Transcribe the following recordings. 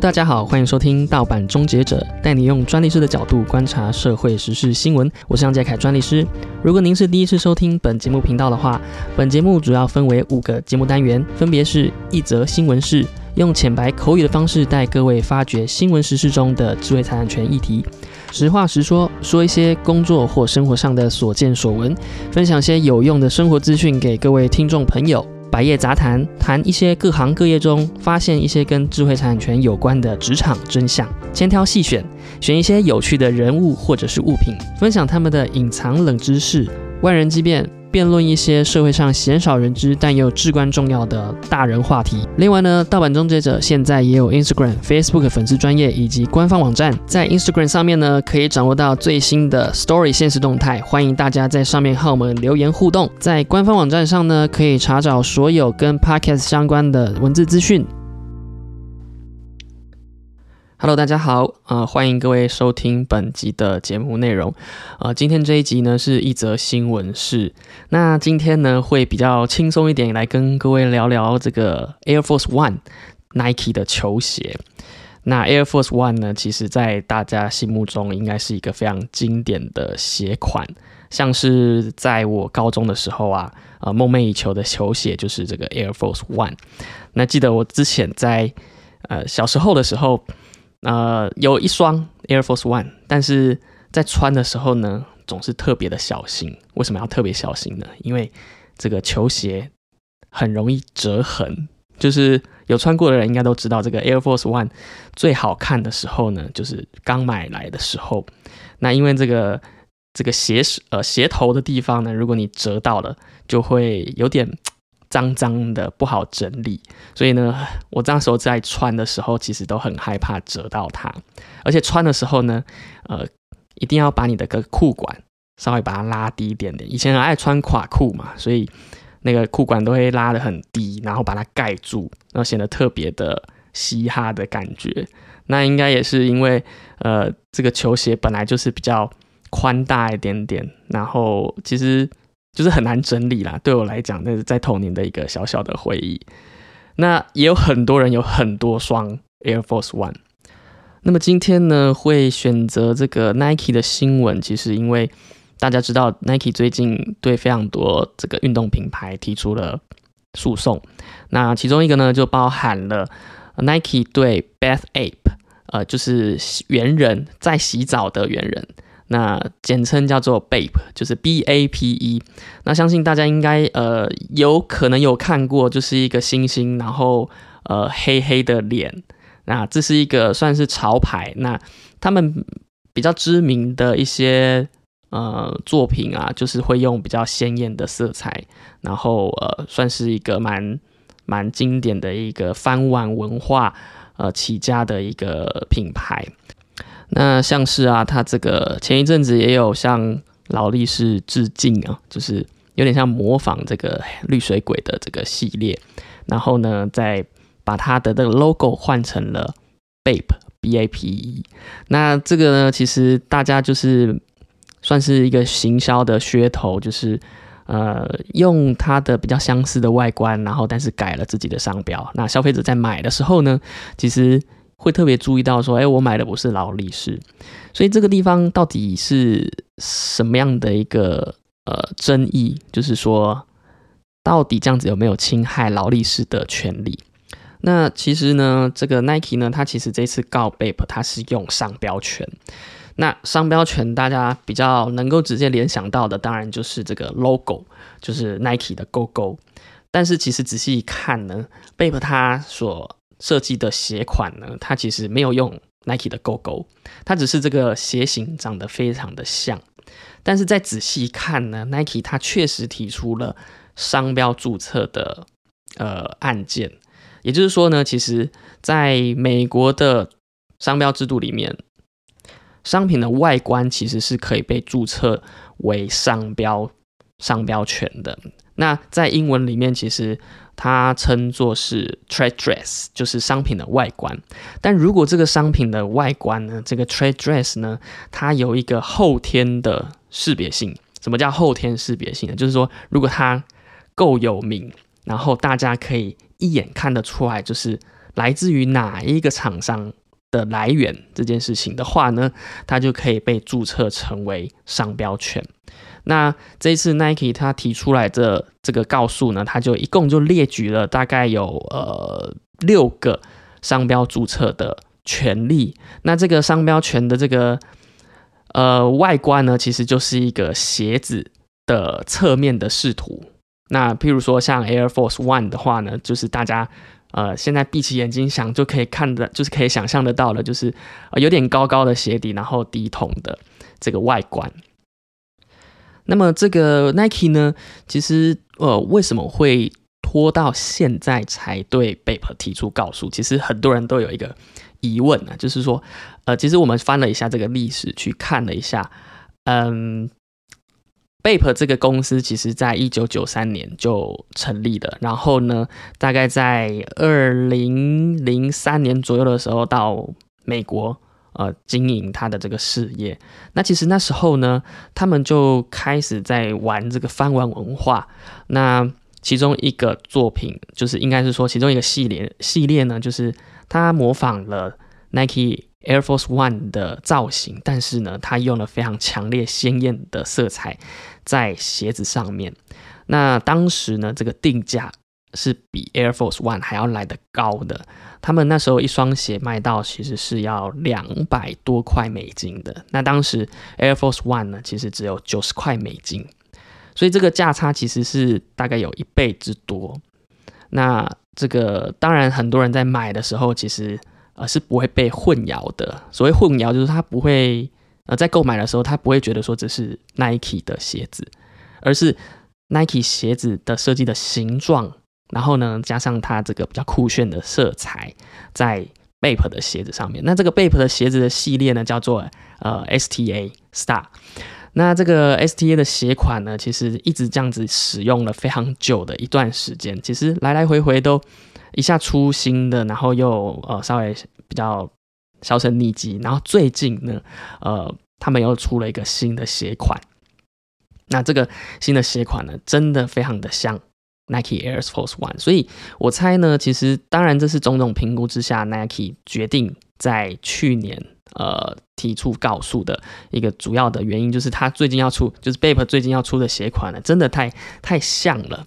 大家好，欢迎收听盗版终结者，带你用专利师的角度观察社会时事新闻。我是杨杰凯专利师。如果您是第一次收听本节目频道的话，本节目主要分为五个节目单元，分别是一则新闻事，用浅白口语的方式带各位发掘新闻时事中的智慧财产权议题，实话实说，说一些工作或生活上的所见所闻，分享些有用的生活资讯给各位听众朋友。百业杂谈，谈一些各行各业中发现一些跟智慧产权有关的职场真相，千挑细选，选一些有趣的人物或者是物品，分享他们的隐藏冷知识，万人机变。辩论一些社会上鲜少人知但又至关重要的大人话题。另外呢，盗版终结者现在也有 Instagram、Facebook 粉丝专业以及官方网站，在 Instagram 上面呢可以掌握到最新的 Story 现实动态，欢迎大家在上面和我们留言互动。在官方网站上呢，可以查找所有跟 Podcast 相关的文字资讯。Hello，大家好，呃，欢迎各位收听本集的节目内容。呃，今天这一集呢是一则新闻是，那今天呢会比较轻松一点，来跟各位聊聊这个 Air Force One Nike 的球鞋。那 Air Force One 呢，其实在大家心目中应该是一个非常经典的鞋款，像是在我高中的时候啊，呃，梦寐以求的球鞋就是这个 Air Force One。那记得我之前在呃小时候的时候。呃，有一双 Air Force One，但是在穿的时候呢，总是特别的小心。为什么要特别小心呢？因为这个球鞋很容易折痕。就是有穿过的人应该都知道，这个 Air Force One 最好看的时候呢，就是刚买来的时候。那因为这个这个鞋呃鞋头的地方呢，如果你折到了，就会有点。脏脏的不好整理，所以呢，我这时候在穿的时候，其实都很害怕折到它。而且穿的时候呢，呃，一定要把你的个裤管稍微把它拉低一点点。以前很爱穿垮裤嘛，所以那个裤管都会拉得很低，然后把它盖住，然后显得特别的嘻哈的感觉。那应该也是因为，呃，这个球鞋本来就是比较宽大一点点，然后其实。就是很难整理啦，对我来讲，那是在童年的一个小小的回忆。那也有很多人有很多双 Air Force One。那么今天呢，会选择这个 Nike 的新闻，其实因为大家知道 Nike 最近对非常多这个运动品牌提出了诉讼。那其中一个呢，就包含了 Nike 对 Bath Ape，呃，就是猿人在洗澡的猿人。那简称叫做 Bape，就是 B A P E。那相信大家应该呃有可能有看过，就是一个星星，然后呃黑黑的脸。那这是一个算是潮牌。那他们比较知名的一些呃作品啊，就是会用比较鲜艳的色彩，然后呃算是一个蛮蛮经典的一个翻碗文化呃起家的一个品牌。那像是啊，他这个前一阵子也有向劳力士致敬啊，就是有点像模仿这个绿水鬼的这个系列，然后呢，再把它的这个 logo 换成了 Bape B A P E。那这个呢，其实大家就是算是一个行销的噱头，就是呃用它的比较相似的外观，然后但是改了自己的商标。那消费者在买的时候呢，其实。会特别注意到说，哎，我买的不是劳力士，所以这个地方到底是什么样的一个呃争议？就是说，到底这样子有没有侵害劳力士的权利？那其实呢，这个 Nike 呢，它其实这次告 Bape，它是用商标权。那商标权大家比较能够直接联想到的，当然就是这个 logo，就是 Nike 的勾勾。但是其实仔细一看呢，Bape 它所设计的鞋款呢，它其实没有用 Nike 的勾勾，它只是这个鞋型长得非常的像。但是再仔细看呢，Nike 它确实提出了商标注册的呃案件，也就是说呢，其实在美国的商标制度里面，商品的外观其实是可以被注册为商标商标权的。那在英文里面，其实。它称作是 trade dress，就是商品的外观。但如果这个商品的外观呢，这个 trade dress 呢，它有一个后天的识别性。什么叫后天识别性呢？就是说，如果它够有名，然后大家可以一眼看得出来，就是来自于哪一个厂商的来源这件事情的话呢，它就可以被注册成为商标权。那这一次 Nike 他提出来的这个告诉呢，他就一共就列举了大概有呃六个商标注册的权利。那这个商标权的这个呃外观呢，其实就是一个鞋子的侧面的视图。那譬如说像 Air Force One 的话呢，就是大家呃现在闭起眼睛想就可以看的，就是可以想象得到了，就是有点高高的鞋底，然后低筒的这个外观。那么这个 Nike 呢，其实呃为什么会拖到现在才对 Bape 提出告诉？其实很多人都有一个疑问呢，就是说呃其实我们翻了一下这个历史，去看了一下，嗯，Bape 这个公司其实在一九九三年就成立了，然后呢，大概在二零零三年左右的时候到美国。呃，经营他的这个事业，那其实那时候呢，他们就开始在玩这个翻玩文化。那其中一个作品，就是应该是说其中一个系列系列呢，就是他模仿了 Nike Air Force One 的造型，但是呢，他用了非常强烈鲜艳的色彩在鞋子上面。那当时呢，这个定价是比 Air Force One 还要来得高的。他们那时候一双鞋卖到其实是要两百多块美金的，那当时 Air Force One 呢，其实只有九十块美金，所以这个价差其实是大概有一倍之多。那这个当然很多人在买的时候，其实呃是不会被混淆的。所谓混淆，就是他不会呃在购买的时候，他不会觉得说这是 Nike 的鞋子，而是 Nike 鞋子的设计的形状。然后呢，加上它这个比较酷炫的色彩，在 Bape 的鞋子上面。那这个 Bape 的鞋子的系列呢，叫做呃 STA Star。那这个 STA 的鞋款呢，其实一直这样子使用了非常久的一段时间。其实来来回回都一下出新的，然后又呃稍微比较销声匿迹。然后最近呢，呃，他们又出了一个新的鞋款。那这个新的鞋款呢，真的非常的像。Nike Air Force One，所以我猜呢，其实当然这是种种评估之下，Nike 决定在去年呃提出告诉的一个主要的原因，就是他最近要出，就是 Bape 最近要出的鞋款呢，真的太太像了，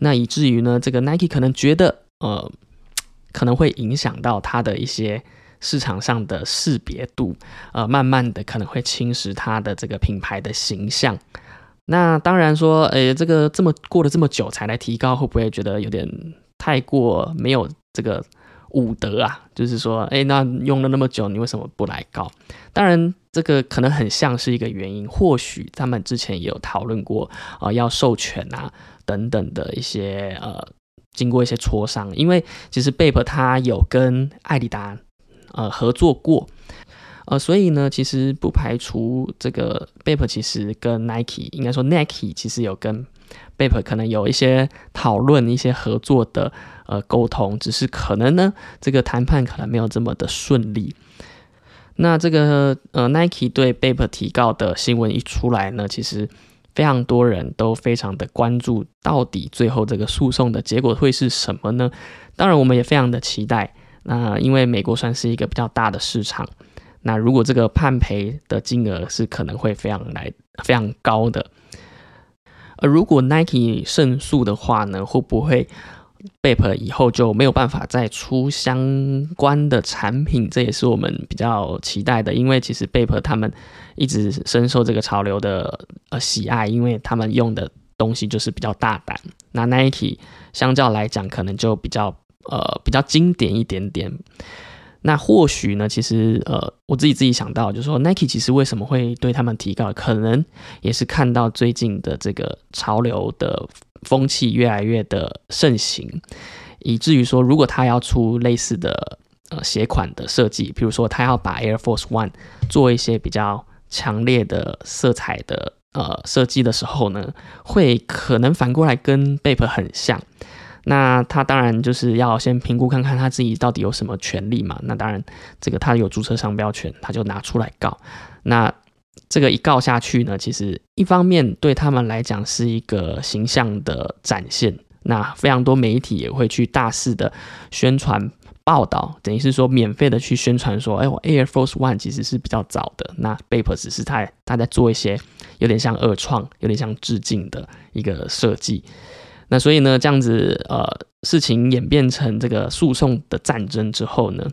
那以至于呢，这个 Nike 可能觉得呃可能会影响到它的一些市场上的识别度，呃，慢慢的可能会侵蚀它的这个品牌的形象。那当然说，诶，这个这么过了这么久才来提高，会不会觉得有点太过没有这个武德啊？就是说，诶，那用了那么久，你为什么不来告？当然，这个可能很像是一个原因，或许他们之前也有讨论过啊，要授权啊等等的一些呃，经过一些磋商，因为其实 Bape 他有跟艾迪达呃合作过。呃，所以呢，其实不排除这个 Bape 其实跟 Nike，应该说 Nike 其实有跟 Bape 可能有一些讨论、一些合作的呃沟通，只是可能呢，这个谈判可能没有这么的顺利。那这个呃 Nike 对 Bape 提告的新闻一出来呢，其实非常多人都非常的关注，到底最后这个诉讼的结果会是什么呢？当然，我们也非常的期待。那因为美国算是一个比较大的市场。那如果这个判赔的金额是可能会非常来非常高的，而如果 Nike 胜诉的话呢，会不会 Bape 以后就没有办法再出相关的产品？这也是我们比较期待的，因为其实 Bape 他们一直深受这个潮流的呃喜爱，因为他们用的东西就是比较大胆。那 Nike 相较来讲，可能就比较呃比较经典一点点。那或许呢？其实，呃，我自己自己想到，就是说，Nike 其实为什么会对他们提高，可能也是看到最近的这个潮流的风气越来越的盛行，以至于说，如果他要出类似的呃鞋款的设计，比如说他要把 Air Force One 做一些比较强烈的色彩的呃设计的时候呢，会可能反过来跟 Bape 很像。那他当然就是要先评估看看他自己到底有什么权利嘛。那当然，这个他有注册商标权，他就拿出来告。那这个一告下去呢，其实一方面对他们来讲是一个形象的展现。那非常多媒体也会去大肆的宣传报道，等于是说免费的去宣传说，哎，我 Air Force One 其实是比较早的，那 Bape 只是他他在做一些有点像二创、有点像致敬的一个设计。那所以呢，这样子呃，事情演变成这个诉讼的战争之后呢，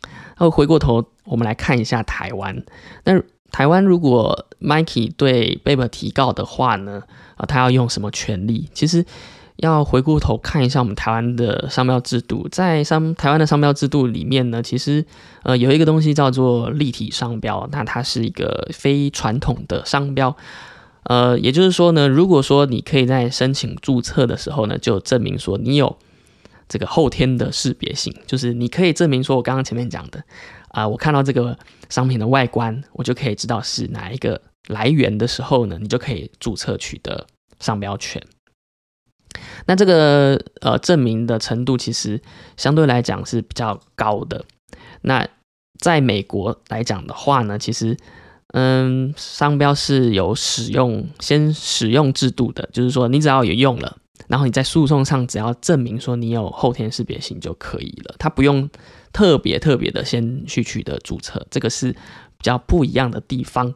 然后回过头我们来看一下台湾。那台湾如果 Mikey 对 Babe 提告的话呢，啊，他要用什么权利？其实。要回过头看一下我们台湾的商标制度，在商台湾的商标制度里面呢，其实呃有一个东西叫做立体商标，那它是一个非传统的商标，呃，也就是说呢，如果说你可以在申请注册的时候呢，就证明说你有这个后天的识别性，就是你可以证明说我刚刚前面讲的啊，我看到这个商品的外观，我就可以知道是哪一个来源的时候呢，你就可以注册取得商标权。那这个呃证明的程度其实相对来讲是比较高的。那在美国来讲的话呢，其实嗯商标是有使用先使用制度的，就是说你只要有用了，然后你在诉讼上只要证明说你有后天识别性就可以了，它不用特别特别的先去取得注册，这个是比较不一样的地方。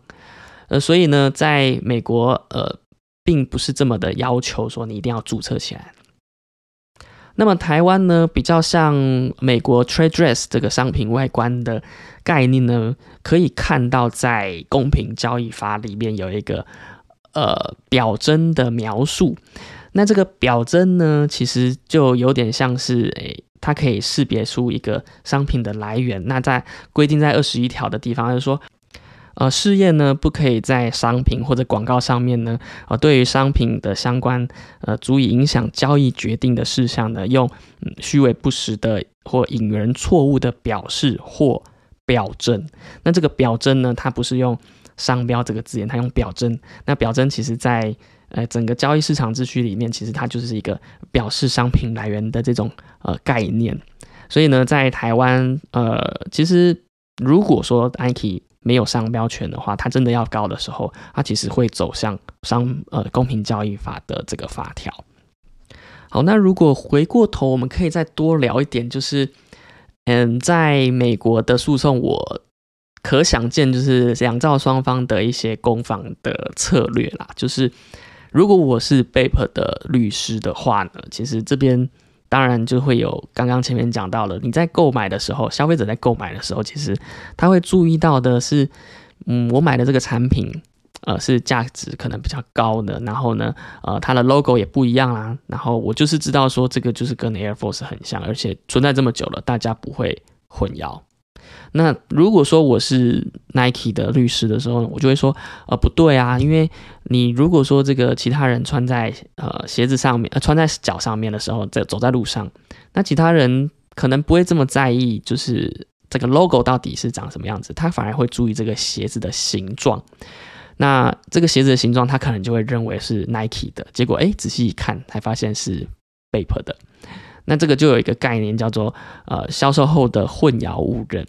呃，所以呢，在美国呃。并不是这么的要求，说你一定要注册起来。那么台湾呢，比较像美国 trade dress 这个商品外观的概念呢，可以看到在公平交易法里面有一个呃表征的描述。那这个表征呢，其实就有点像是诶，它可以识别出一个商品的来源。那在规定在二十一条的地方，就是说。呃，试验呢不可以在商品或者广告上面呢，呃，对于商品的相关呃足以影响交易决定的事项呢，用虚伪不实的或引人错误的表示或表征。那这个表征呢，它不是用商标这个字眼，它用表征。那表征其实在呃整个交易市场秩序里面，其实它就是一个表示商品来源的这种呃概念。所以呢，在台湾呃，其实如果说 Nike 没有商标权的话，它真的要告的时候，它其实会走向商呃公平交易法的这个法条。好，那如果回过头，我们可以再多聊一点，就是嗯，在美国的诉讼，我可想见就是两造双方的一些攻防的策略啦。就是如果我是 Bape 的律师的话呢，其实这边。当然就会有刚刚前面讲到了，你在购买的时候，消费者在购买的时候，其实他会注意到的是，嗯，我买的这个产品，呃，是价值可能比较高的，然后呢，呃，它的 logo 也不一样啦，然后我就是知道说这个就是跟 Air Force 很像，而且存在这么久了，大家不会混淆。那如果说我是 Nike 的律师的时候呢，我就会说，呃，不对啊，因为你如果说这个其他人穿在呃鞋子上面，呃穿在脚上面的时候，在走在路上，那其他人可能不会这么在意，就是这个 logo 到底是长什么样子，他反而会注意这个鞋子的形状。那这个鞋子的形状，他可能就会认为是 Nike 的，结果哎，仔细一看，才发现是 Bape 的。那这个就有一个概念叫做呃销售后的混淆误认，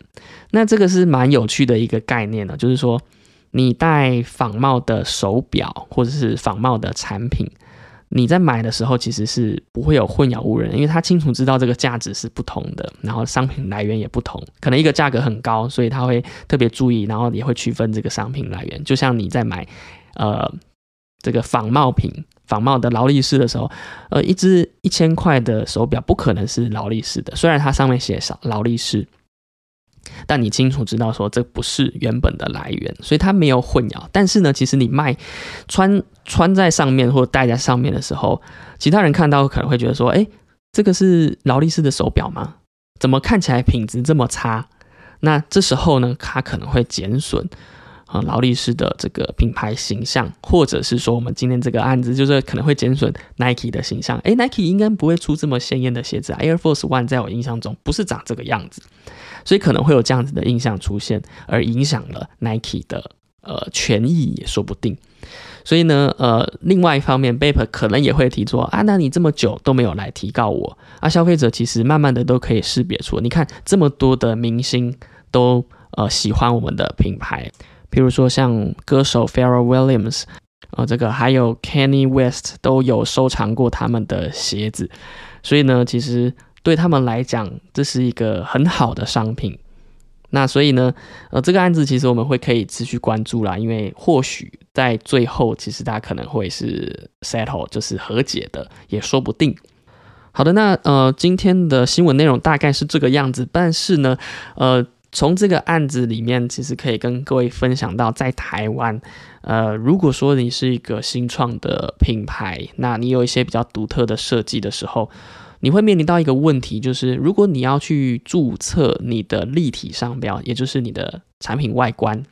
那这个是蛮有趣的一个概念呢，就是说你戴仿冒的手表或者是仿冒的产品，你在买的时候其实是不会有混淆误认，因为他清楚知道这个价值是不同的，然后商品来源也不同，可能一个价格很高，所以他会特别注意，然后也会区分这个商品来源，就像你在买呃这个仿冒品。仿冒的劳力士的时候，呃，一只一千块的手表不可能是劳力士的，虽然它上面写上劳力士，但你清楚知道说这不是原本的来源，所以它没有混淆。但是呢，其实你卖穿穿在上面或戴在上面的时候，其他人看到可能会觉得说，哎，这个是劳力士的手表吗？怎么看起来品质这么差？那这时候呢，它可能会减损。啊，劳力士的这个品牌形象，或者是说我们今天这个案子，就是可能会减损 Nike 的形象。诶 n i k e 应该不会出这么鲜艳的鞋子，Air Force One 在我印象中不是长这个样子，所以可能会有这样子的印象出现，而影响了 Nike 的呃权益也说不定。所以呢，呃，另外一方面，Bape 可能也会提出啊，那你这么久都没有来提告我啊，消费者其实慢慢的都可以识别出，你看这么多的明星都呃喜欢我们的品牌。比如说像歌手 Pharrell Williams，呃，这个还有 Kanye West 都有收藏过他们的鞋子，所以呢，其实对他们来讲，这是一个很好的商品。那所以呢，呃，这个案子其实我们会可以持续关注啦，因为或许在最后，其实大家可能会是 settle，就是和解的，也说不定。好的，那呃，今天的新闻内容大概是这个样子，但是呢，呃，从这个案子里面，其实可以跟各位分享到，在台湾，呃，如果说你是一个新创的品牌，那你有一些比较独特的设计的时候。你会面临到一个问题，就是如果你要去注册你的立体商标，也就是你的产品外观、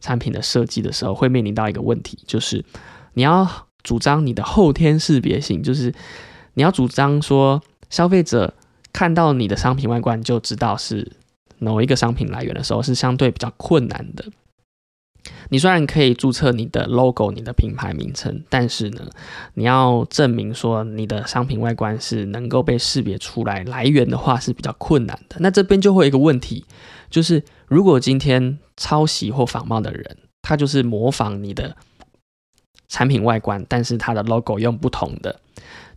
产品的设计的时候，会面临到一个问题，就是你要主张你的后天识别性，就是你要主张说消费者看到你的商品外观就知道是某一个商品来源的时候，是相对比较困难的。你虽然可以注册你的 logo、你的品牌名称，但是呢，你要证明说你的商品外观是能够被识别出来来源的话是比较困难的。那这边就会有一个问题，就是如果今天抄袭或仿冒的人，他就是模仿你的产品外观，但是他的 logo 用不同的，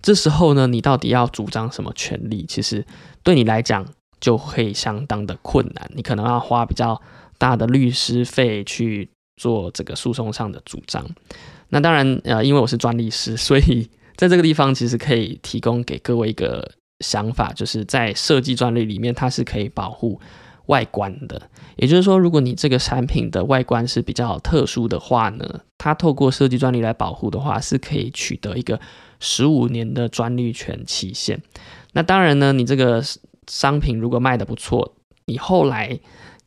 这时候呢，你到底要主张什么权利？其实对你来讲就会相当的困难，你可能要花比较大的律师费去。做这个诉讼上的主张，那当然，呃，因为我是专利师，所以在这个地方其实可以提供给各位一个想法，就是在设计专利里面，它是可以保护外观的。也就是说，如果你这个产品的外观是比较特殊的话呢，它透过设计专利来保护的话，是可以取得一个十五年的专利权期限。那当然呢，你这个商品如果卖的不错，你后来。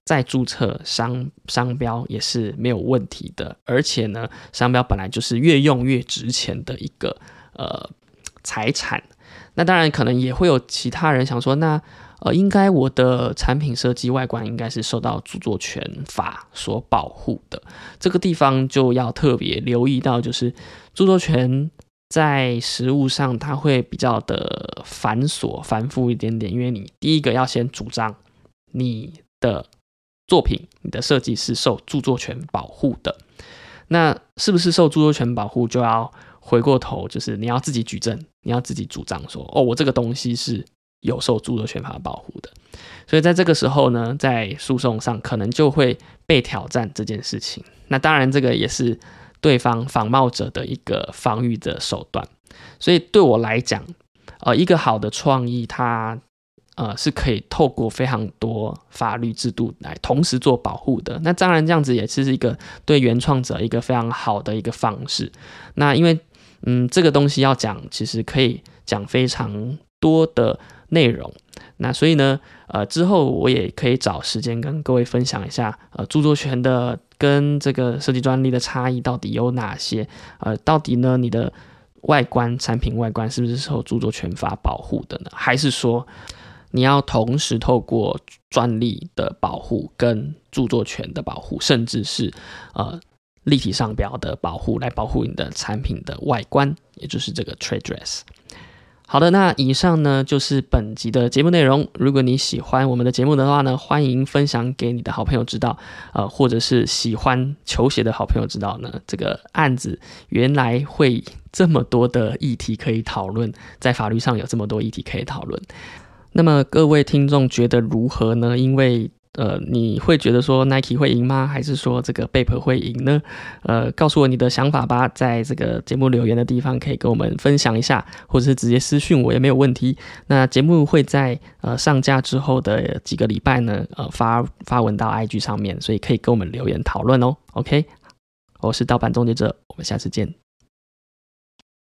再注册商商标也是没有问题的，而且呢，商标本来就是越用越值钱的一个呃财产。那当然可能也会有其他人想说，那呃，应该我的产品设计外观应该是受到著作权法所保护的。这个地方就要特别留意到，就是著作权在实物上它会比较的繁琐繁复一点点，因为你第一个要先主张你的。作品，你的设计是受著作权保护的，那是不是受著作权保护，就要回过头，就是你要自己举证，你要自己主张说，哦，我这个东西是有受著作权法保护的。所以在这个时候呢，在诉讼上可能就会被挑战这件事情。那当然，这个也是对方仿冒者的一个防御的手段。所以对我来讲，呃，一个好的创意，它。呃，是可以透过非常多法律制度来同时做保护的。那当然，这样子也是一个对原创者一个非常好的一个方式。那因为，嗯，这个东西要讲，其实可以讲非常多的内容。那所以呢，呃，之后我也可以找时间跟各位分享一下，呃，著作权的跟这个设计专利的差异到底有哪些？呃，到底呢，你的外观产品外观是不是受著作权法保护的呢？还是说？你要同时透过专利的保护、跟著作权的保护，甚至是呃立体商标的保护，来保护你的产品的外观，也就是这个 trade dress。好的，那以上呢就是本集的节目内容。如果你喜欢我们的节目的话呢，欢迎分享给你的好朋友知道，呃，或者是喜欢球鞋的好朋友知道呢，这个案子原来会这么多的议题可以讨论，在法律上有这么多议题可以讨论。那么各位听众觉得如何呢？因为呃，你会觉得说 Nike 会赢吗？还是说这个 Bape 会赢呢？呃，告诉我你的想法吧，在这个节目留言的地方可以跟我们分享一下，或者是直接私讯我也没有问题。那节目会在呃上架之后的几个礼拜呢，呃发发文到 IG 上面，所以可以跟我们留言讨论哦。OK，我是盗版终结者，我们下次见。